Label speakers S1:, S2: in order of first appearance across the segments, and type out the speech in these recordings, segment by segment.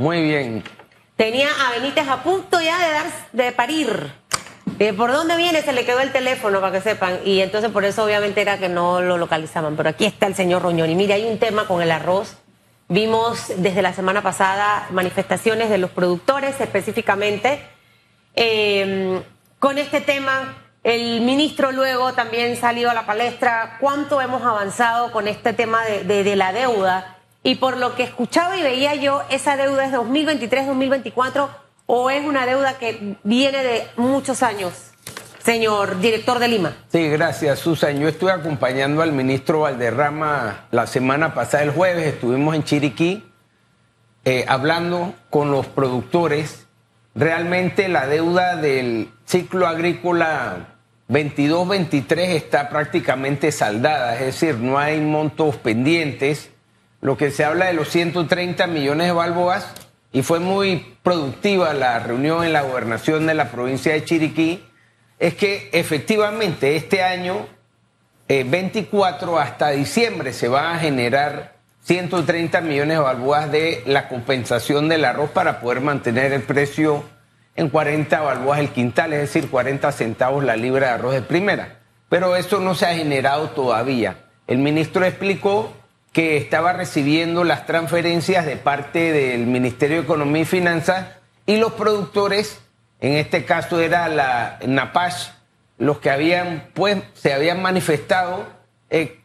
S1: Muy bien.
S2: Tenía a Benítez a punto ya de dar de parir. Eh, ¿Por dónde viene? Se le quedó el teléfono, para que sepan. Y entonces por eso obviamente era que no lo localizaban. Pero aquí está el señor Roñón. Y mire, hay un tema con el arroz. Vimos desde la semana pasada manifestaciones de los productores específicamente. Eh, con este tema, el ministro luego también salió a la palestra. ¿Cuánto hemos avanzado con este tema de la deuda? Y por lo que escuchaba y veía yo, ¿esa deuda es 2023-2024 o es una deuda que viene de muchos años? Señor director de Lima.
S1: Sí, gracias, Susan. Yo estuve acompañando al ministro Valderrama la semana pasada, el jueves, estuvimos en Chiriquí eh, hablando con los productores. Realmente la deuda del ciclo agrícola 22-23 está prácticamente saldada, es decir, no hay montos pendientes lo que se habla de los 130 millones de balboas y fue muy productiva la reunión en la gobernación de la provincia de Chiriquí, es que efectivamente este año 24 eh, hasta diciembre se van a generar 130 millones de balboas de la compensación del arroz para poder mantener el precio en 40 balboas el quintal, es decir, 40 centavos la libra de arroz de primera. Pero eso no se ha generado todavía. El ministro explicó que estaba recibiendo las transferencias de parte del Ministerio de Economía y Finanzas y los productores, en este caso era la NAPASH, los que habían, pues, se habían manifestado eh,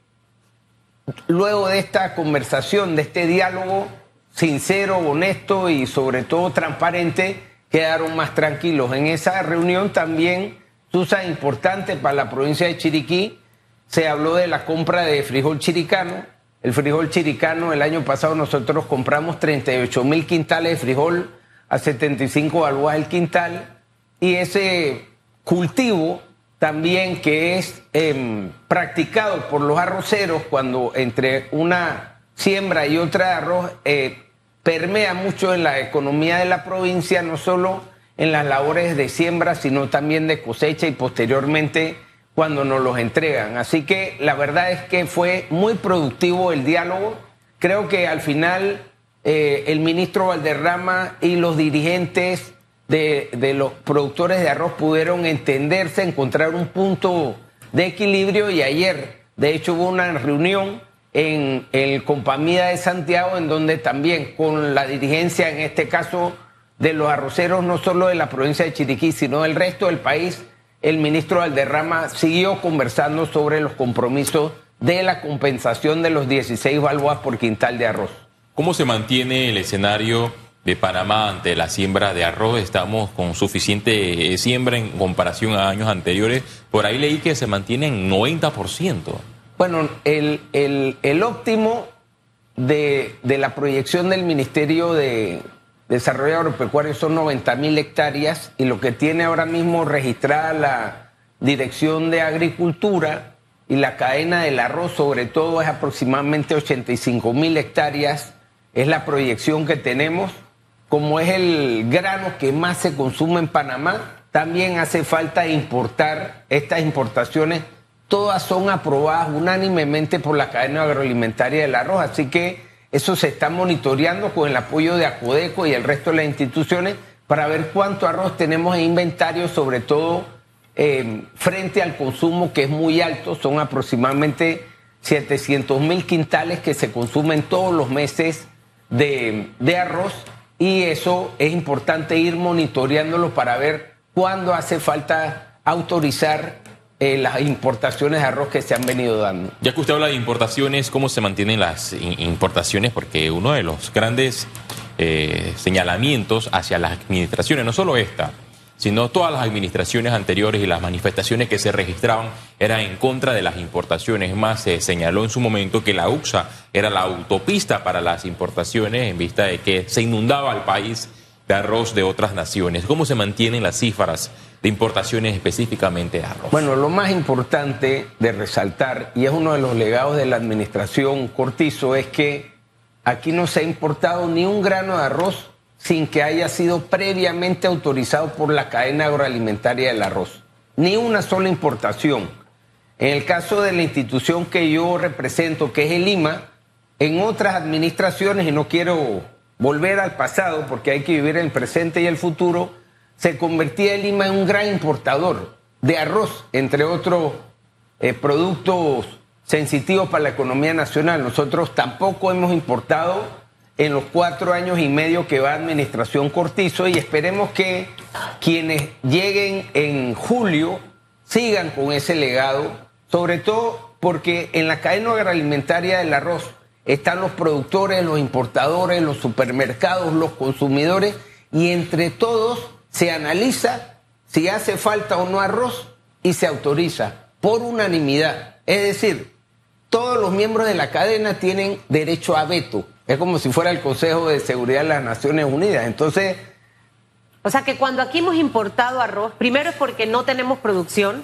S1: luego de esta conversación, de este diálogo sincero, honesto y sobre todo transparente, quedaron más tranquilos. En esa reunión también, Susa, importante para la provincia de Chiriquí, se habló de la compra de frijol chiricano, el frijol chiricano, el año pasado nosotros compramos 38 mil quintales de frijol a 75 balboas el quintal. Y ese cultivo también que es em, practicado por los arroceros cuando entre una siembra y otra de arroz eh, permea mucho en la economía de la provincia, no solo en las labores de siembra, sino también de cosecha y posteriormente cuando nos los entregan. Así que la verdad es que fue muy productivo el diálogo. Creo que al final eh, el ministro Valderrama y los dirigentes de, de, los productores de arroz pudieron entenderse, encontrar un punto de equilibrio y ayer, de hecho, hubo una reunión en el Compamida de Santiago en donde también con la dirigencia, en este caso de los arroceros, no solo de la provincia de Chiriquí, sino del resto del país, el ministro Valderrama siguió conversando sobre los compromisos de la compensación de los 16 balboas por quintal de arroz.
S3: ¿Cómo se mantiene el escenario de Panamá ante la siembra de arroz? Estamos con suficiente eh, siembra en comparación a años anteriores. Por ahí leí que se mantiene en 90%.
S1: Bueno, el, el, óptimo de, de la proyección del Ministerio de, desarrollo agropecuario son 90 mil hectáreas y lo que tiene ahora mismo registrada la Dirección de Agricultura y la cadena del arroz sobre todo es aproximadamente 85 mil hectáreas, es la proyección que tenemos. Como es el grano que más se consume en Panamá, también hace falta importar estas importaciones. Todas son aprobadas unánimemente por la cadena agroalimentaria del arroz, así que eso se está monitoreando con el apoyo de Acodeco y el resto de las instituciones para ver cuánto arroz tenemos en inventario, sobre todo eh, frente al consumo que es muy alto, son aproximadamente 700 mil quintales que se consumen todos los meses de, de arroz y eso es importante ir monitoreándolo para ver cuándo hace falta autorizar eh, las importaciones de arroz que se han venido dando.
S3: Ya que usted habla de importaciones, ¿cómo se mantienen las importaciones? Porque uno de los grandes eh, señalamientos hacia las administraciones, no solo esta, sino todas las administraciones anteriores y las manifestaciones que se registraban eran en contra de las importaciones. Más, se señaló en su momento que la UXA era la autopista para las importaciones en vista de que se inundaba el país de arroz de otras naciones. ¿Cómo se mantienen las cifras de importaciones específicamente de arroz?
S1: Bueno, lo más importante de resaltar, y es uno de los legados de la administración Cortizo, es que aquí no se ha importado ni un grano de arroz sin que haya sido previamente autorizado por la cadena agroalimentaria del arroz. Ni una sola importación. En el caso de la institución que yo represento, que es el Lima, en otras administraciones, y no quiero volver al pasado, porque hay que vivir el presente y el futuro, se convertía Lima en un gran importador de arroz, entre otros eh, productos sensitivos para la economía nacional. Nosotros tampoco hemos importado en los cuatro años y medio que va administración Cortizo y esperemos que quienes lleguen en julio sigan con ese legado, sobre todo porque en la cadena agroalimentaria del arroz están los productores, los importadores, los supermercados, los consumidores y entre todos se analiza si hace falta o no arroz y se autoriza por unanimidad. Es decir, todos los miembros de la cadena tienen derecho a veto. Es como si fuera el Consejo de Seguridad de las Naciones Unidas. Entonces...
S2: O sea que cuando aquí hemos importado arroz, primero es porque no tenemos producción,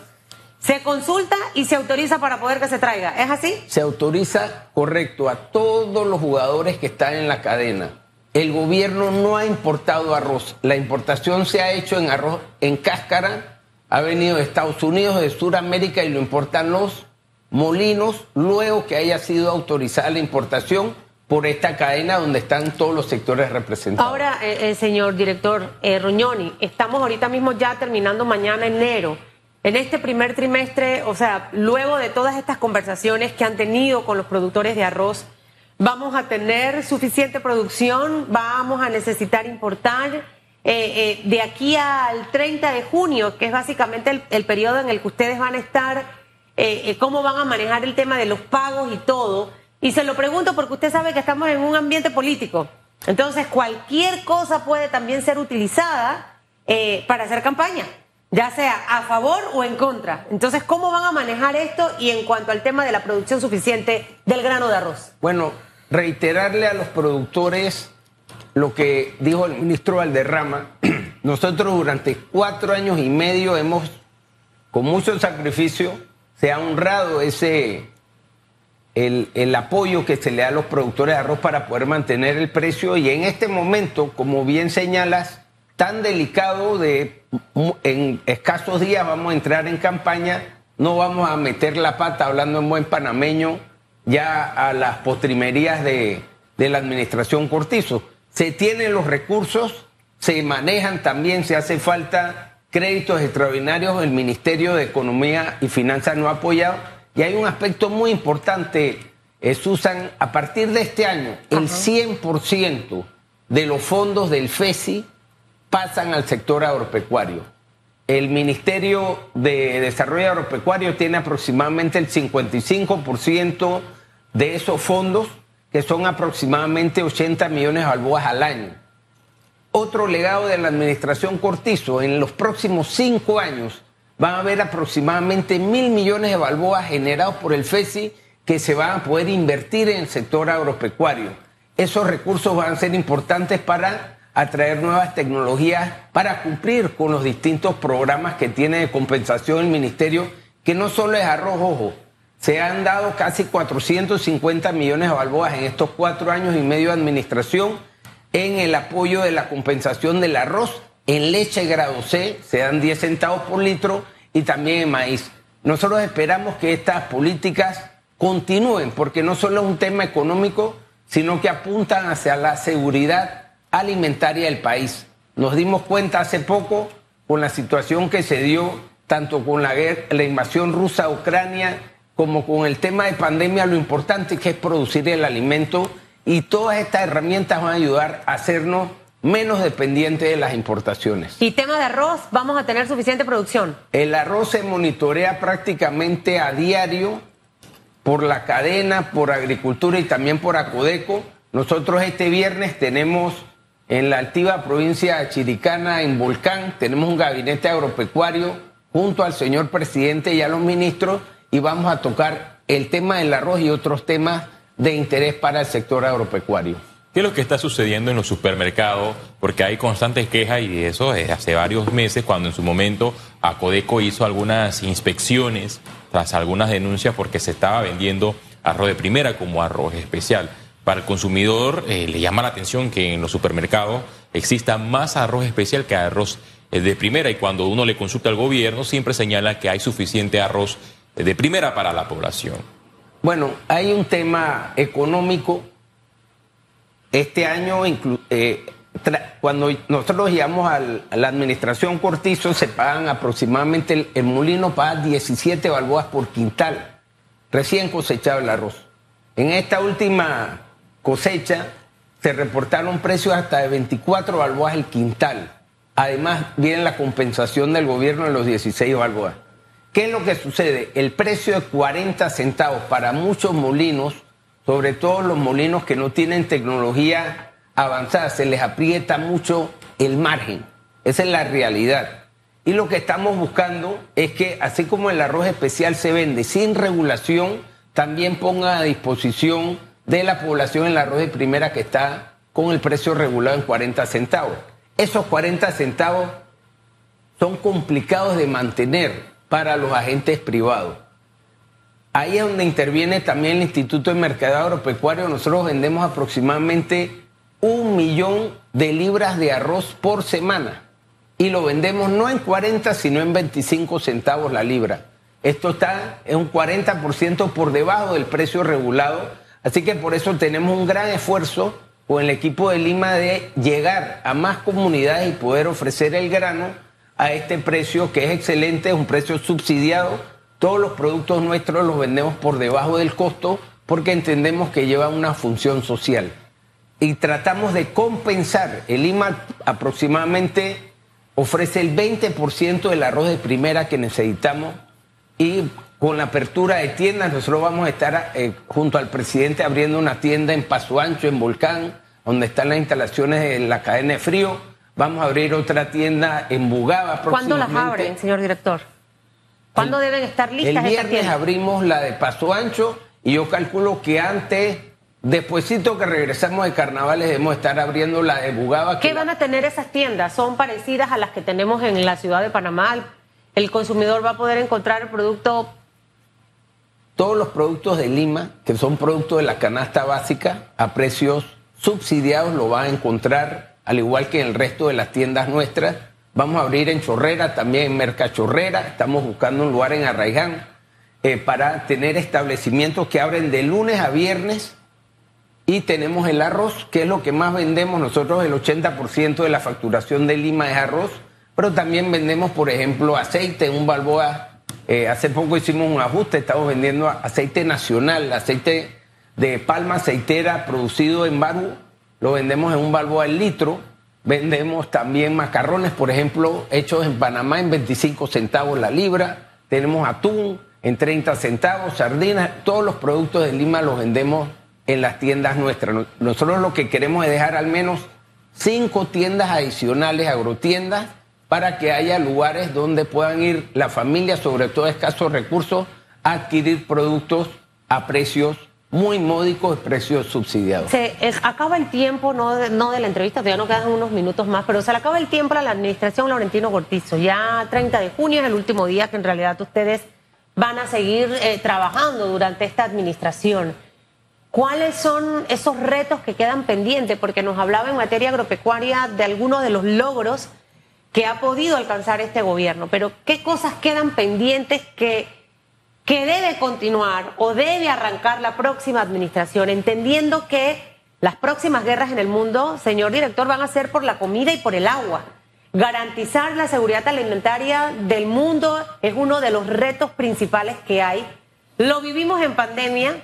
S2: se consulta y se autoriza para poder que se traiga. ¿Es así?
S1: Se autoriza, correcto, a todos los jugadores que están en la cadena. El gobierno no ha importado arroz. La importación se ha hecho en arroz en cáscara. Ha venido de Estados Unidos, de Sudamérica y lo importan los molinos luego que haya sido autorizada la importación por esta cadena donde están todos los sectores representados.
S2: Ahora, eh, eh señor director eh, Roñoni, estamos ahorita mismo ya terminando mañana enero en este primer trimestre, o sea, luego de todas estas conversaciones que han tenido con los productores de arroz, vamos a tener suficiente producción, vamos a necesitar importar. Eh, eh, de aquí al 30 de junio, que es básicamente el, periodo en el que ustedes van a estar, eh, cómo van a manejar el tema de los pagos y todo. Y se lo pregunto porque usted sabe que estamos en un ambiente político. Entonces, cualquier cosa puede también ser utilizada para hacer campaña ya sea a favor o en contra. Entonces, ¿cómo van a manejar esto y en cuanto al tema de la producción suficiente del grano de arroz?
S1: Bueno, reiterarle a los productores lo que dijo el ministro Valderrama. Nosotros durante cuatro años y medio hemos, con mucho sacrificio, se ha honrado ese, el, el, apoyo que se le da a los productores de arroz para poder mantener el precio y en este momento, como bien señalas, tan delicado de en escasos días vamos a entrar en campaña, no vamos a meter la pata hablando en buen panameño ya a las postrimerías de, de la administración Cortizo. Se tienen los recursos, se manejan también, se hace falta créditos extraordinarios, el Ministerio de Economía y Finanzas no ha apoyado. Y hay un aspecto muy importante, eh, Susan, a partir de este año, el 100% de los fondos del FESI pasan al sector agropecuario. El Ministerio de Desarrollo Agropecuario tiene aproximadamente el 55% de esos fondos, que son aproximadamente 80 millones de balboas al año. Otro legado de la administración Cortizo, en los próximos cinco años van a haber aproximadamente mil millones de balboas generados por el FESI que se van a poder invertir en el sector agropecuario. Esos recursos van a ser importantes para a traer nuevas tecnologías para cumplir con los distintos programas que tiene de compensación el ministerio, que no solo es arroz, ojo, se han dado casi 450 millones de balboas en estos cuatro años y medio de administración en el apoyo de la compensación del arroz. En leche grado C se dan 10 centavos por litro y también en maíz. Nosotros esperamos que estas políticas continúen porque no solo es un tema económico, sino que apuntan hacia la seguridad alimentaria del país. Nos dimos cuenta hace poco con la situación que se dio tanto con la, la invasión rusa a Ucrania como con el tema de pandemia, lo importante que es producir el alimento y todas estas herramientas van a ayudar a hacernos menos dependientes de las importaciones.
S2: ¿Y tema de arroz? ¿Vamos a tener suficiente producción?
S1: El arroz se monitorea prácticamente a diario por la cadena, por agricultura y también por Acodeco. Nosotros este viernes tenemos en la altiva provincia chiricana, en Volcán, tenemos un gabinete agropecuario junto al señor presidente y a los ministros y vamos a tocar el tema del arroz y otros temas de interés para el sector agropecuario.
S3: ¿Qué es lo que está sucediendo en los supermercados? Porque hay constantes quejas y eso es hace varios meses cuando en su momento Acodeco hizo algunas inspecciones tras algunas denuncias porque se estaba vendiendo arroz de primera como arroz especial para el consumidor eh, le llama la atención que en los supermercados exista más arroz especial que arroz eh, de primera y cuando uno le consulta al gobierno siempre señala que hay suficiente arroz eh, de primera para la población.
S1: Bueno, hay un tema económico este año, cuando nosotros llegamos a la administración Cortizo, se pagan aproximadamente, el, el molino paga 17 balboas por quintal, recién cosechado el arroz. En esta última cosecha se reportaron precios hasta de 24 balboas el quintal. Además, viene la compensación del gobierno de los 16 balboas. ¿Qué es lo que sucede? El precio de 40 centavos para muchos molinos, sobre todo los molinos que no tienen tecnología avanzada, se les aprieta mucho el margen. Esa es la realidad. Y lo que estamos buscando es que, así como el arroz especial se vende sin regulación, también ponga a disposición de la población el arroz de primera que está con el precio regulado en 40 centavos. Esos 40 centavos son complicados de mantener para los agentes privados. Ahí es donde interviene también el Instituto de Mercado Agropecuario. Nosotros vendemos aproximadamente un millón de libras de arroz por semana y lo vendemos no en 40, sino en 25 centavos la libra. Esto está en un 40% por debajo del precio regulado, así que por eso tenemos un gran esfuerzo con el equipo de Lima de llegar a más comunidades y poder ofrecer el grano a este precio que es excelente, es un precio subsidiado. Todos los productos nuestros los vendemos por debajo del costo porque entendemos que lleva una función social. Y tratamos de compensar. El Lima aproximadamente ofrece el 20% del arroz de primera que necesitamos y con la apertura de tiendas, nosotros vamos a estar eh, junto al presidente abriendo una tienda en Paso Ancho, en Volcán, donde están las instalaciones de la cadena de frío. Vamos a abrir otra tienda en Bugaba
S2: ¿Cuándo las abren, señor director? ¿Cuándo deben estar listas
S1: El viernes abrimos la de Paso Ancho y yo calculo que antes, despuesito que regresamos de carnavales, debemos estar abriendo la de Bugaba.
S2: ¿Qué van a tener esas tiendas? ¿Son parecidas a las que tenemos en la ciudad de Panamá? el consumidor va a poder encontrar el producto.
S1: Todos los productos de Lima, que son productos de la canasta básica, a precios subsidiados, lo va a encontrar, al igual que en el resto de las tiendas nuestras. Vamos a abrir en Chorrera, también en Mercachorrera. Estamos buscando un lugar en Arraigán eh, para tener establecimientos que abren de lunes a viernes. Y tenemos el arroz, que es lo que más vendemos. Nosotros el 80% de la facturación de Lima es arroz pero también vendemos, por ejemplo, aceite, un Balboa. Eh, hace poco hicimos un ajuste, estamos vendiendo aceite nacional, aceite de palma aceitera producido en Barú, lo vendemos en un Balboa el litro. Vendemos también macarrones, por ejemplo, hechos en Panamá en 25 centavos la libra. Tenemos atún en 30 centavos, sardinas, todos los productos de Lima los vendemos en las tiendas nuestras. Nosotros lo que queremos es dejar al menos cinco tiendas adicionales, agrotiendas, para que haya lugares donde puedan ir las familias, sobre todo escasos recursos, a adquirir productos a precios muy módicos, precios subsidiados.
S2: Se acaba el tiempo, no de, no de la entrevista, todavía no quedan unos minutos más, pero se le acaba el tiempo a la administración Laurentino Cortizo. Ya 30 de junio es el último día que en realidad ustedes van a seguir eh, trabajando durante esta administración. ¿Cuáles son esos retos que quedan pendientes? Porque nos hablaba en materia agropecuaria de algunos de los logros que ha podido alcanzar este gobierno, pero qué cosas quedan pendientes que, que debe continuar o debe arrancar la próxima administración, entendiendo que las próximas guerras en el mundo, señor director, van a ser por la comida y por el agua. Garantizar la seguridad alimentaria del mundo es uno de los retos principales que hay. Lo vivimos en pandemia,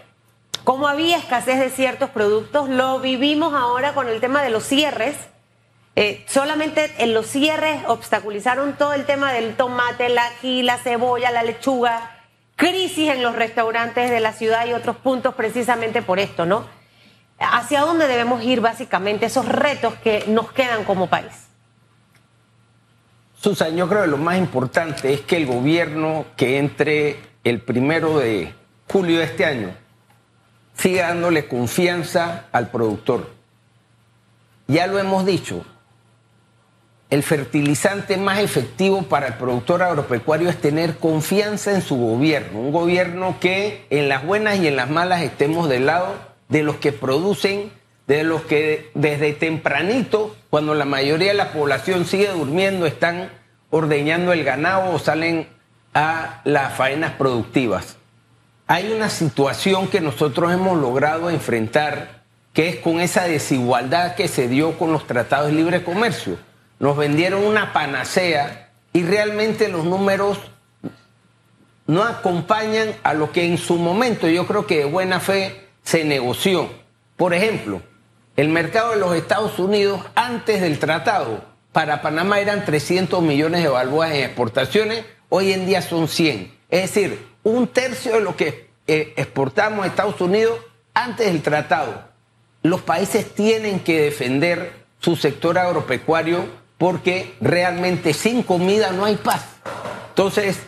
S2: como había escasez de ciertos productos, lo vivimos ahora con el tema de los cierres eh, solamente en los cierres obstaculizaron todo el tema del tomate, el ají, la cebolla, la lechuga, crisis en los restaurantes de la ciudad y otros puntos precisamente por esto, ¿no? ¿Hacia dónde debemos ir básicamente esos retos que nos quedan como país?
S1: Susan, yo creo que lo más importante es que el gobierno que entre el primero de julio de este año siga dándole confianza al productor. Ya lo hemos dicho, el fertilizante más efectivo para el productor agropecuario es tener confianza en su gobierno, un gobierno que en las buenas y en las malas estemos del lado de los que producen, de los que desde tempranito, cuando la mayoría de la población sigue durmiendo, están ordeñando el ganado o salen a las faenas productivas. Hay una situación que nosotros hemos logrado enfrentar que es con esa desigualdad que se dio con los tratados de libre comercio. Nos vendieron una panacea y realmente los números no acompañan a lo que en su momento yo creo que de buena fe se negoció. Por ejemplo, el mercado de los Estados Unidos antes del tratado para Panamá eran 300 millones de balboas en exportaciones, hoy en día son 100. Es decir, un tercio de lo que eh, exportamos a Estados Unidos antes del tratado. Los países tienen que defender su sector agropecuario porque realmente sin comida no hay paz. Entonces,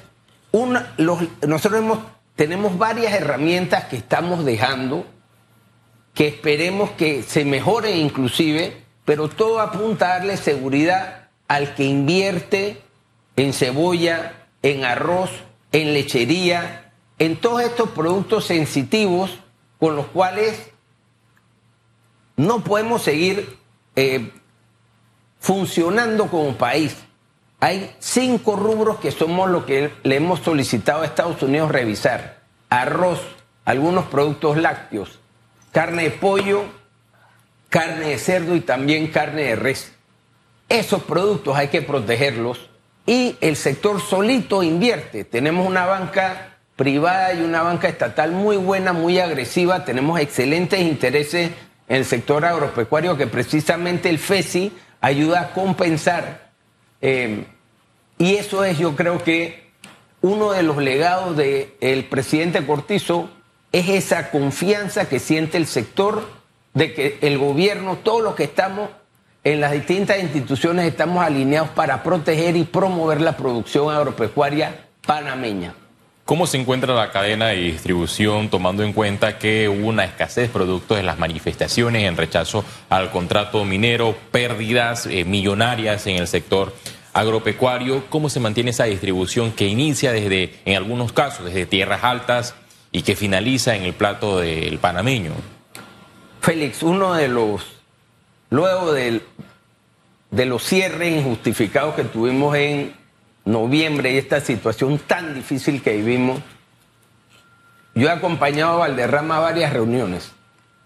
S1: nosotros tenemos varias herramientas que estamos dejando, que esperemos que se mejoren inclusive, pero todo apunta a darle seguridad al que invierte en cebolla, en arroz, en lechería, en todos estos productos sensitivos con los cuales no podemos seguir eh, funcionando como país. Hay cinco rubros que somos lo que le hemos solicitado a Estados Unidos revisar. Arroz, algunos productos lácteos, carne de pollo, carne de cerdo y también carne de res. Esos productos hay que protegerlos y el sector solito invierte. Tenemos una banca privada y una banca estatal muy buena, muy agresiva. Tenemos excelentes intereses en el sector agropecuario que precisamente el FESI ayuda a compensar. Eh, y eso es, yo creo que uno de los legados del presidente Cortizo es esa confianza que siente el sector de que el gobierno, todos los que estamos en las distintas instituciones, estamos alineados para proteger y promover la producción agropecuaria panameña.
S3: ¿Cómo se encuentra la cadena de distribución tomando en cuenta que hubo una escasez producto de las manifestaciones en rechazo al contrato minero, pérdidas eh, millonarias en el sector agropecuario? ¿Cómo se mantiene esa distribución que inicia desde, en algunos casos, desde tierras altas y que finaliza en el plato del panameño?
S1: Félix, uno de los, luego de los cierres injustificados que tuvimos en noviembre y esta situación tan difícil que vivimos, yo he acompañado a Valderrama a varias reuniones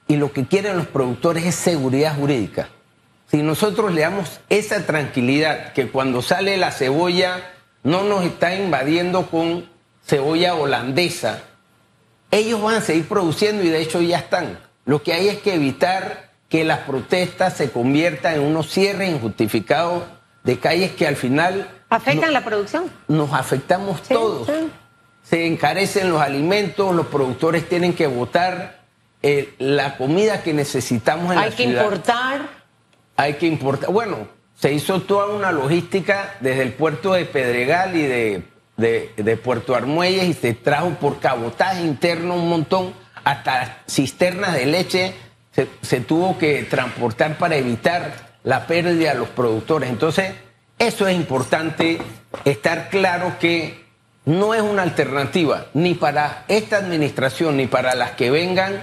S1: y lo que quieren los productores es seguridad jurídica. Si nosotros le damos esa tranquilidad que cuando sale la cebolla no nos está invadiendo con cebolla holandesa, ellos van a seguir produciendo y de hecho ya están. Lo que hay es que evitar que las protestas se conviertan en unos cierres injustificados de calles que al final
S2: ¿Afectan la producción?
S1: Nos afectamos todos. Se encarecen los alimentos, los productores tienen que votar eh, la comida que necesitamos en
S2: Hay
S1: la
S2: ciudad. Hay que importar.
S1: Hay que importar. Bueno, se hizo toda una logística desde el puerto de Pedregal y de, de, Puerto Armuelles y se trajo por cabotaje interno un montón, hasta cisternas de leche se, se tuvo que transportar para evitar la pérdida a los productores. Entonces, eso es importante estar claro que no es una alternativa ni para esta administración ni para las que vengan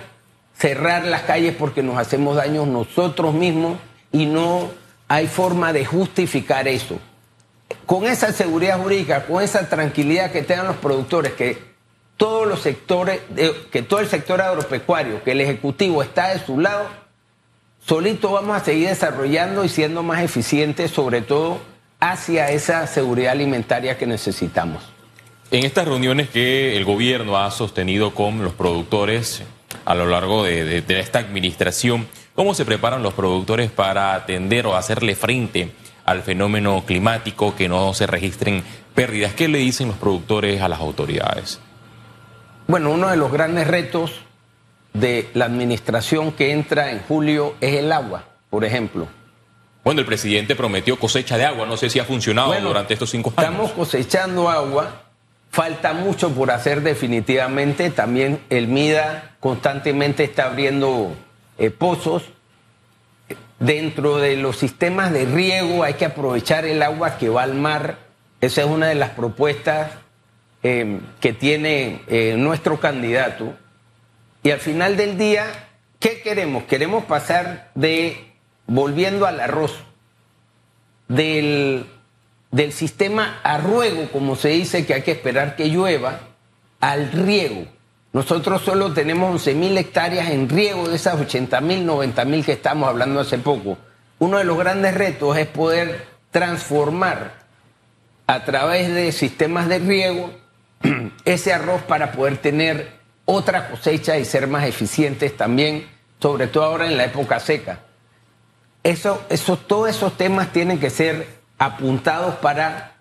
S1: cerrar las calles porque nos hacemos daño nosotros mismos y no hay forma de justificar eso. Con esa seguridad jurídica, con esa tranquilidad que tengan los productores, que todos los sectores, que todo el sector agropecuario, que el Ejecutivo está de su lado, solito vamos a seguir desarrollando y siendo más eficientes, sobre todo hacia esa seguridad alimentaria que necesitamos.
S3: En estas reuniones que el gobierno ha sostenido con los productores a lo largo de, esta administración, ¿cómo se preparan los productores para atender o hacerle frente al fenómeno climático, que no se registren pérdidas? ¿Qué le dicen los productores a las autoridades?
S1: Bueno, uno de los grandes retos de la administración que entra en julio es el agua, por ejemplo.
S3: Bueno, el presidente prometió cosecha de agua, no sé si ha funcionado durante estos cinco
S1: años. Estamos cosechando agua, falta mucho por hacer definitivamente, también el MIDA constantemente está abriendo eh, pozos. Dentro de los sistemas de riego hay que aprovechar el agua que va al mar, esa es una de las propuestas eh, que tiene eh, nuestro candidato. Y al final del día, ¿qué queremos? Queremos pasar de volviendo al arroz, del, del sistema a ruego, como se dice que hay que esperar que llueva, al riego. Nosotros solo tenemos 11 mil hectáreas en riego de esas 80 mil, 90 mil que estamos hablando hace poco. Uno de los grandes retos es poder transformar a través de sistemas de riego ese arroz para poder tener otra cosecha y ser más eficientes también, sobre todo ahora en la época seca. Eso, eso, todos esos temas tienen que ser apuntados para,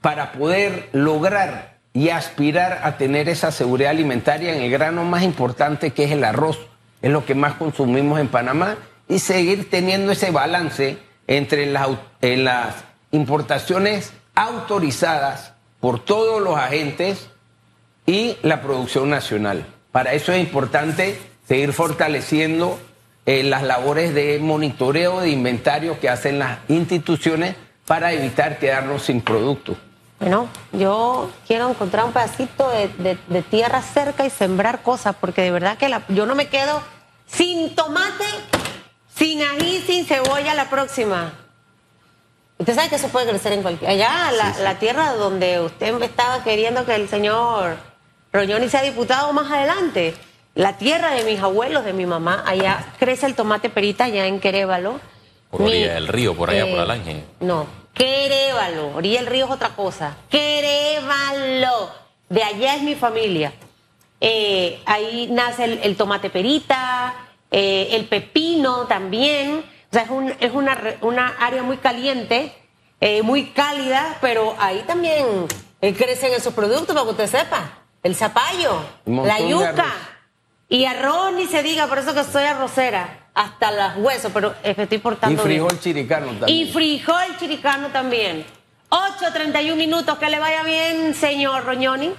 S1: para poder lograr y aspirar a tener esa seguridad alimentaria en el grano más importante que es el arroz, es lo que más consumimos en Panamá, y seguir teniendo ese balance entre las, las importaciones autorizadas por todos los agentes y la producción nacional. Para eso es importante seguir fortaleciendo eh, las labores de monitoreo de inventario que hacen las instituciones para evitar quedarnos sin productos.
S2: Bueno, yo quiero encontrar un pedacito de, tierra cerca y sembrar cosas, porque de verdad que yo no me quedo sin tomate, sin ají, sin cebolla la próxima. Usted sabe que eso puede crecer en cualquier. Allá, la, tierra donde usted estaba queriendo que el señor Roñoni sea diputado más adelante, la tierra de mis abuelos, de mi mamá, allá crece el tomate perita, allá en Querévalo.
S3: Por orilla del río, por allá, por Alange.
S2: Eh, no, Querévalo, orilla del río es otra cosa. Querévalo, de allá es mi familia. Eh, ahí nace el, tomate perita, eh, el pepino también. O sea, es, una, área muy caliente, eh, muy cálida, pero ahí también crecen esos productos, para que usted sepa. El zapallo, la yuca y arroz, ni se diga, por eso que soy arrocera hasta los huesos, pero estoy portando.
S1: Y frijol chiricano también.
S2: Y frijol chiricano también. 8.31 minutos, que le vaya bien, señor Roñoni.